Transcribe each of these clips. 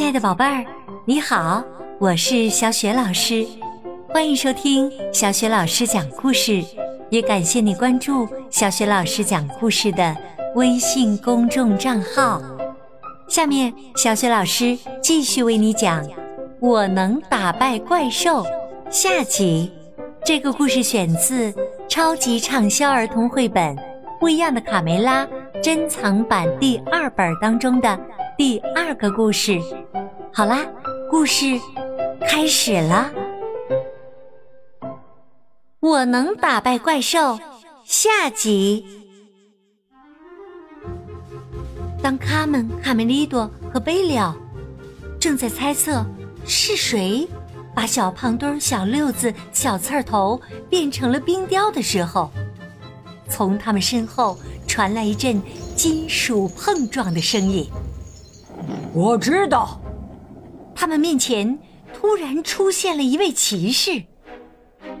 亲爱的宝贝儿，你好，我是小雪老师，欢迎收听小雪老师讲故事，也感谢你关注小雪老师讲故事的微信公众账号。下面，小雪老师继续为你讲《我能打败怪兽》下集。这个故事选自超级畅销儿童绘本《不一样的卡梅拉》珍藏版第二本当中的第二个故事。好啦，故事开始了。我能打败怪兽，下集。当卡门、卡梅利多和贝利奥正在猜测是谁。把小胖墩、小六子、小刺儿头变成了冰雕的时候，从他们身后传来一阵金属碰撞的声音。我知道，他们面前突然出现了一位骑士。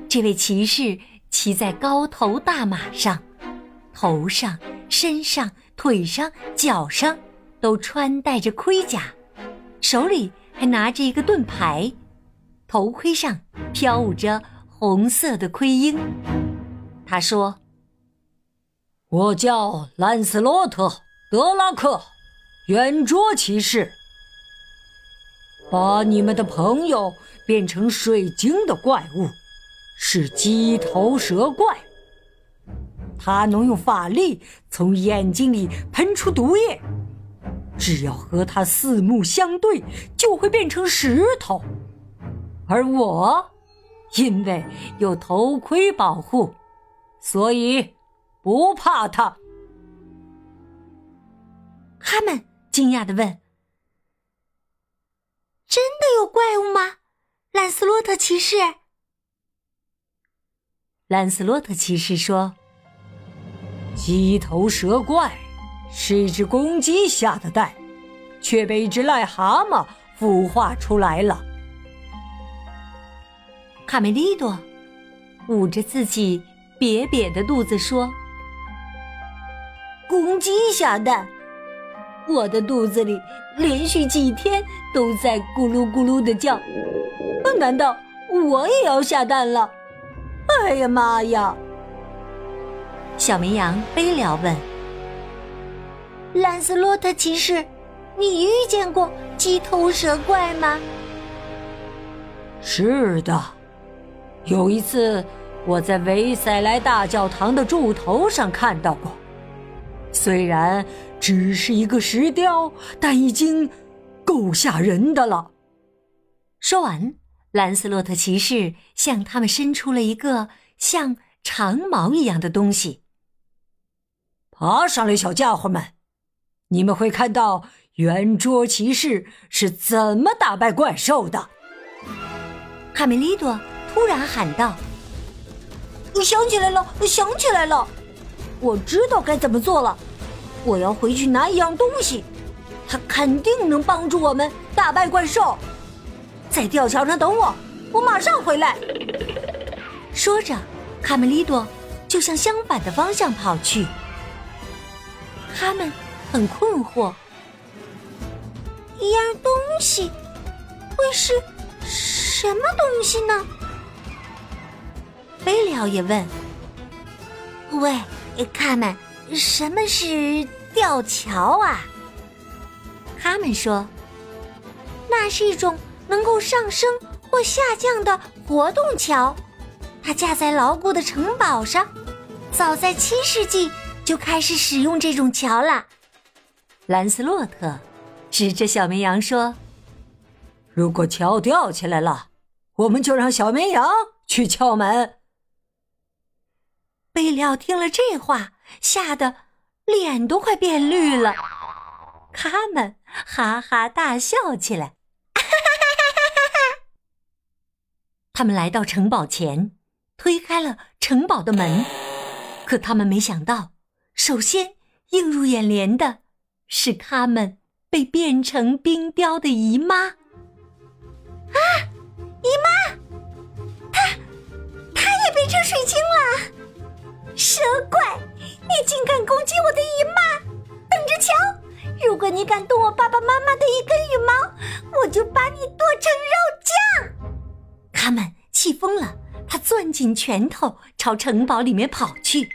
这位骑士骑在高头大马上，头上、身上、腿上、脚上都穿戴着盔甲，手里还拿着一个盾牌。头盔上飘舞着红色的盔缨。他说：“我叫兰斯洛特·德拉克，圆桌骑士。把你们的朋友变成水晶的怪物是鸡头蛇怪。他能用法力从眼睛里喷出毒液，只要和他四目相对，就会变成石头。”而我，因为有头盔保护，所以不怕他。他们惊讶的问：“真的有怪物吗？”兰斯洛特骑士。兰斯洛特骑士说：“鸡头蛇怪是一只公鸡下的蛋，却被一只癞蛤蟆孵化出来了。”卡梅利多捂着自己瘪瘪的肚子说：“公鸡下蛋，我的肚子里连续几天都在咕噜咕噜的叫。难道我也要下蛋了？哎呀妈呀！”小绵羊悲了问：“兰斯洛特骑士，你遇见过鸡头蛇怪吗？”“是的。”有一次，我在维塞莱大教堂的柱头上看到过，虽然只是一个石雕，但已经够吓人的了。说完，兰斯洛特骑士向他们伸出了一个像长矛一样的东西。爬上来，小家伙们，你们会看到圆桌骑士是怎么打败怪兽的。卡梅利多。突然喊道：“我想起来了，我想起来了，我知道该怎么做了。我要回去拿一样东西，它肯定能帮助我们打败怪兽。在吊桥上等我，我马上回来。”说着，卡梅利多就向相反的方向跑去。他们很困惑，一样东西会是什么东西呢？贝利奥也问：“喂，卡门，什么是吊桥啊？”他们说：“那是一种能够上升或下降的活动桥，它架在牢固的城堡上。早在七世纪就开始使用这种桥了。”兰斯洛特指着小绵羊说：“如果桥吊起来了，我们就让小绵羊去敲门。”贝利奥听了这话，吓得脸都快变绿了。他们哈哈大笑起来。他们来到城堡前，推开了城堡的门。可他们没想到，首先映入眼帘的是他们被变成冰雕的姨妈。啊，姨妈，她，她也变成水晶了。蛇怪，你竟敢攻击我的姨妈！等着瞧，如果你敢动我爸爸妈妈的一根羽毛，我就把你剁成肉酱！卡门气疯了，他攥紧拳头朝城堡里面跑去。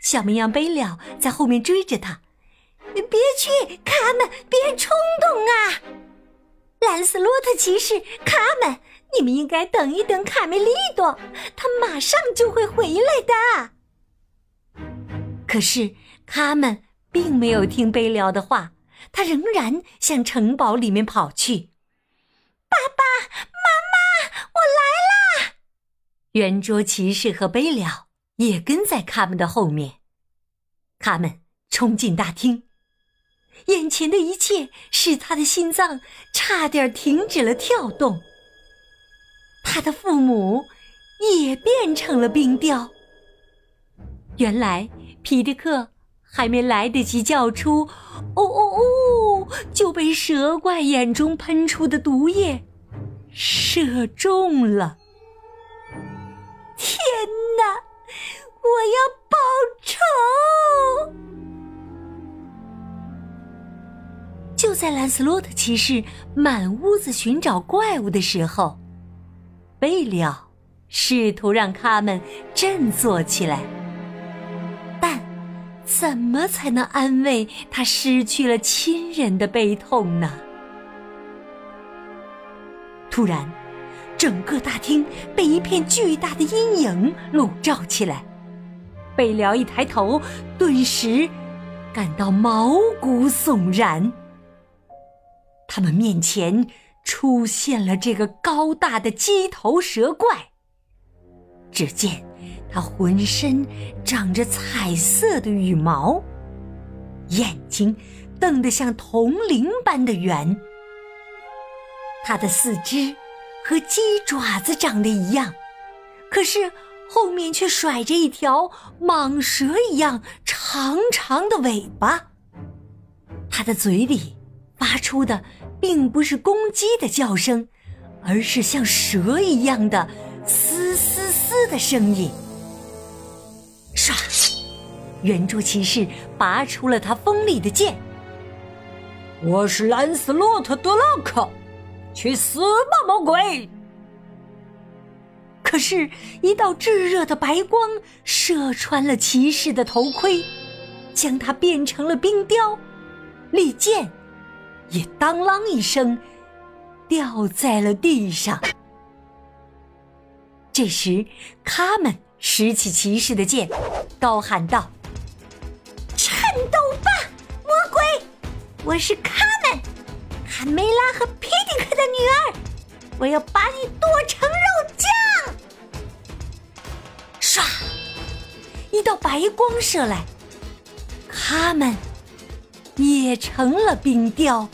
小绵羊贝了在后面追着他。别去，卡门，别冲动啊！兰斯洛特骑士，卡门，你们应该等一等卡梅利多，他马上就会回来的。可是卡门并没有听贝了的话，他仍然向城堡里面跑去。爸爸妈妈，我来啦！圆桌骑士和贝了也跟在卡门的后面。卡门冲进大厅。眼前的一切使他的心脏差点停止了跳动。他的父母也变成了冰雕。原来皮迪克还没来得及叫出“哦哦哦”，就被蛇怪眼中喷出的毒液射中了。天哪！我要报仇！就在兰斯洛特骑士满屋子寻找怪物的时候，贝了试图让他们振作起来。怎么才能安慰他失去了亲人的悲痛呢？突然，整个大厅被一片巨大的阴影笼罩起来。贝辽一抬头，顿时感到毛骨悚然。他们面前出现了这个高大的鸡头蛇怪。只见它浑身长着彩色的羽毛，眼睛瞪得像铜铃般的圆。它的四肢和鸡爪子长得一样，可是后面却甩着一条蟒蛇一样长长的尾巴。它的嘴里发出的。并不是公鸡的叫声，而是像蛇一样的嘶嘶嘶的声音。唰，圆桌骑士拔出了他锋利的剑。我是兰斯洛特·德拉克，去死吧，魔鬼！可是，一道炙热的白光射穿了骑士的头盔，将他变成了冰雕。利剑。也当啷一声，掉在了地上。这时，他们拾起骑士的剑，高喊道：“颤抖吧，魔鬼！我是卡门，卡梅拉和皮迪克的女儿，我要把你剁成肉酱！”唰，一道白光射来，他们也成了冰雕。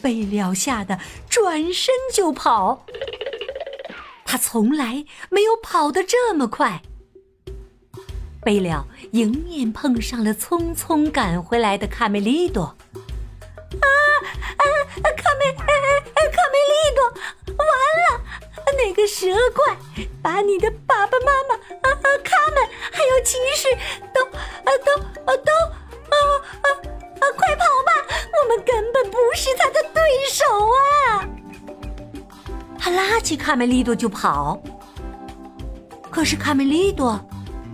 被了吓得转身就跑，他从来没有跑得这么快。贝了迎面碰上了匆匆赶回来的卡梅利多。啊啊！卡梅，卡梅利多，完了！那个蛇怪把你的爸爸妈妈、啊卡门还有骑士都、啊都、啊都、啊啊拉起卡梅利多就跑。可是卡梅利多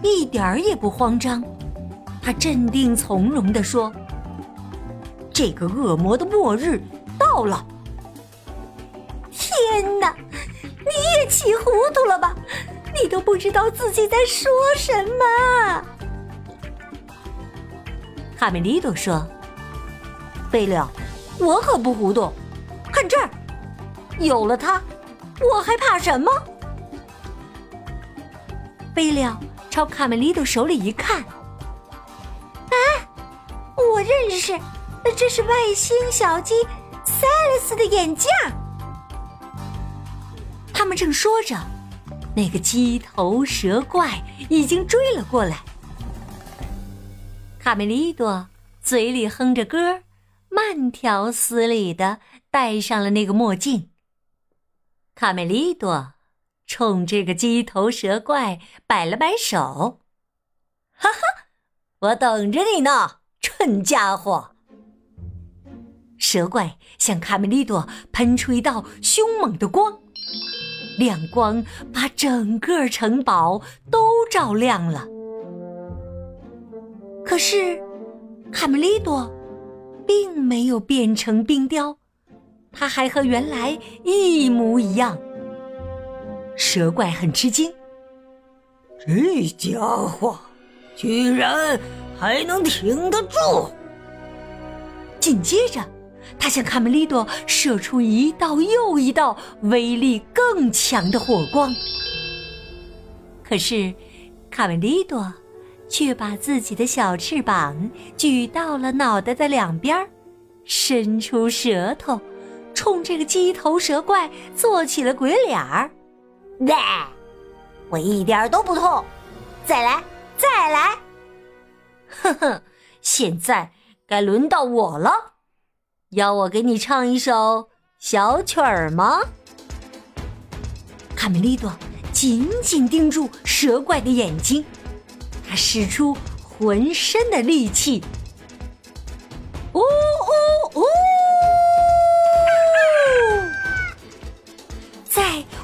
一点儿也不慌张，他镇定从容地说：“这个恶魔的末日到了。”天哪！你也气糊涂了吧？你都不知道自己在说什么。卡梅利多说。贝勒，我可不糊涂。看这儿，有了它，我还怕什么？贝利奥朝卡梅利多手里一看，啊，我认识，这是外星小鸡塞勒斯的眼镜。他们正说着，那个鸡头蛇怪已经追了过来。卡梅利多嘴里哼着歌慢条斯理的戴上了那个墨镜。卡梅利多冲这个鸡头蛇怪摆了摆手：“哈哈，我等着你呢，蠢家伙！蛇怪向卡梅利多喷出一道凶猛的光，亮光把整个城堡都照亮了。可是，卡梅利多并没有变成冰雕，他还和原来一模一样。蛇怪很吃惊，这家伙居然还能挺得住！紧接着。他向卡梅利多射出一道又一道威力更强的火光，可是卡梅利多却把自己的小翅膀举到了脑袋的两边，伸出舌头，冲这个鸡头蛇怪做起了鬼脸儿。喂，我一点都不痛，再来，再来！呵呵，现在该轮到我了。要我给你唱一首小曲儿吗？卡梅利多紧紧盯住蛇怪的眼睛，他使出浑身的力气，呜呜呜！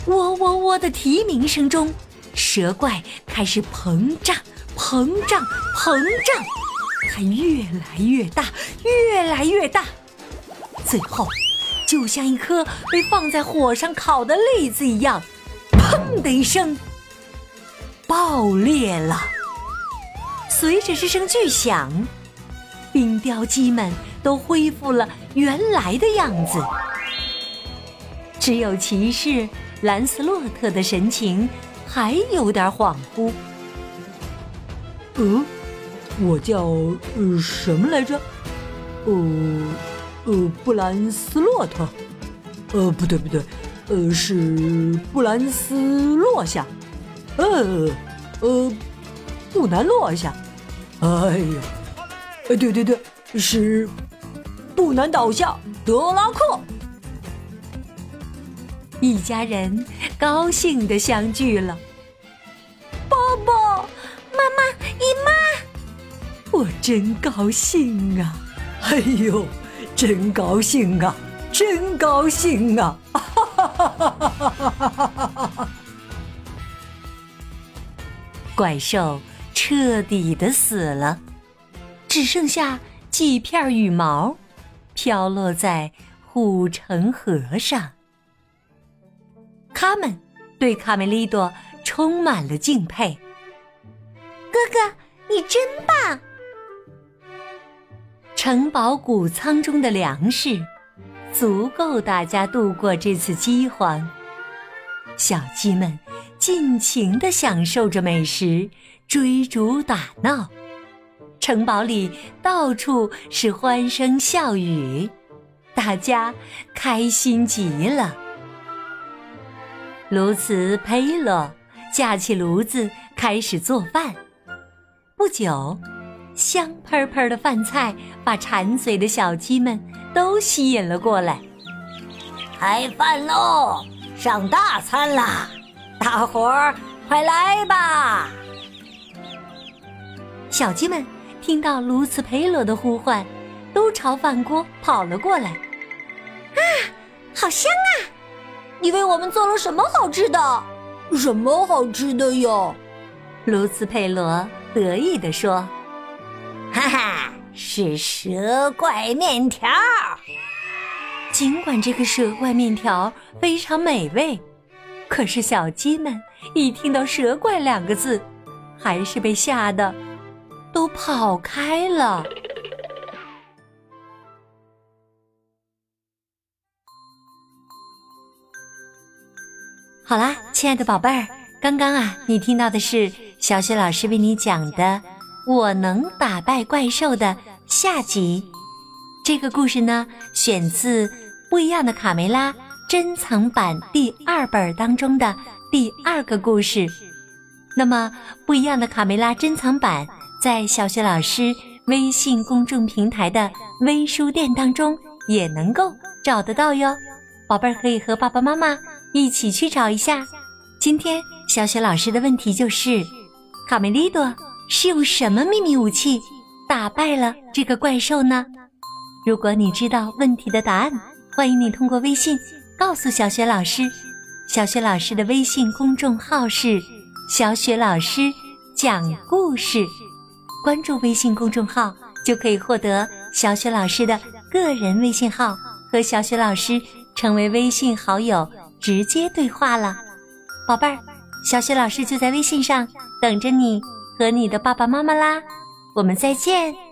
喔喔喔的啼鸣声中，蛇怪开始膨胀，膨胀，膨胀，它越来越大，越来越大。最后，就像一颗被放在火上烤的栗子一样，砰的一声，爆裂了。随着这声巨响，冰雕鸡们都恢复了原来的样子，只有骑士兰斯洛特的神情还有点恍惚。嗯，我叫呃什么来着？哦。呃，布兰斯洛特，呃，不对不对，呃，是布兰斯落下，呃，呃，不难落下，哎呀，呃，对对对，是不难倒下，德拉克，一家人高兴的相聚了，爸爸妈妈姨妈，我真高兴啊，哎呦。真高兴啊！真高兴啊！哈哈哈哈哈哈！怪兽彻底的死了，只剩下几片羽毛飘落在护城河上。他们对卡梅利多充满了敬佩。哥哥，你真棒！城堡谷仓中的粮食足够大家度过这次饥荒。小鸡们尽情地享受着美食，追逐打闹。城堡里到处是欢声笑语，大家开心极了。卢茨佩洛架起炉子开始做饭。不久。香喷喷的饭菜把馋嘴的小鸡们都吸引了过来。开饭喽，上大餐啦！大伙儿快来吧！小鸡们听到鸬鹚佩罗的呼唤，都朝饭锅跑了过来。啊，好香啊！你为我们做了什么好吃的？什么好吃的哟？卢斯佩罗得意地说。哈哈，是蛇怪面条。尽管这个蛇怪面条非常美味，可是小鸡们一听到“蛇怪”两个字，还是被吓得都跑开了。好啦，亲爱的宝贝儿，刚刚啊，你听到的是小雪老师为你讲的。我能打败怪兽的下集，这个故事呢，选自《不一样的卡梅拉》珍藏版第二本当中的第二个故事。那么，《不一样的卡梅拉》珍藏版在小雪老师微信公众平台的微书店当中也能够找得到哟。宝贝儿可以和爸爸妈妈一起去找一下。今天小雪老师的问题就是，卡梅利多。是用什么秘密武器打败了这个怪兽呢？如果你知道问题的答案，欢迎你通过微信告诉小雪老师。小雪老师的微信公众号是“小雪老师讲故事”，关注微信公众号就可以获得小雪老师的个人微信号，和小雪老师成为微信好友，直接对话了。宝贝儿，小雪老师就在微信上等着你和你的爸爸妈妈啦。我们再见。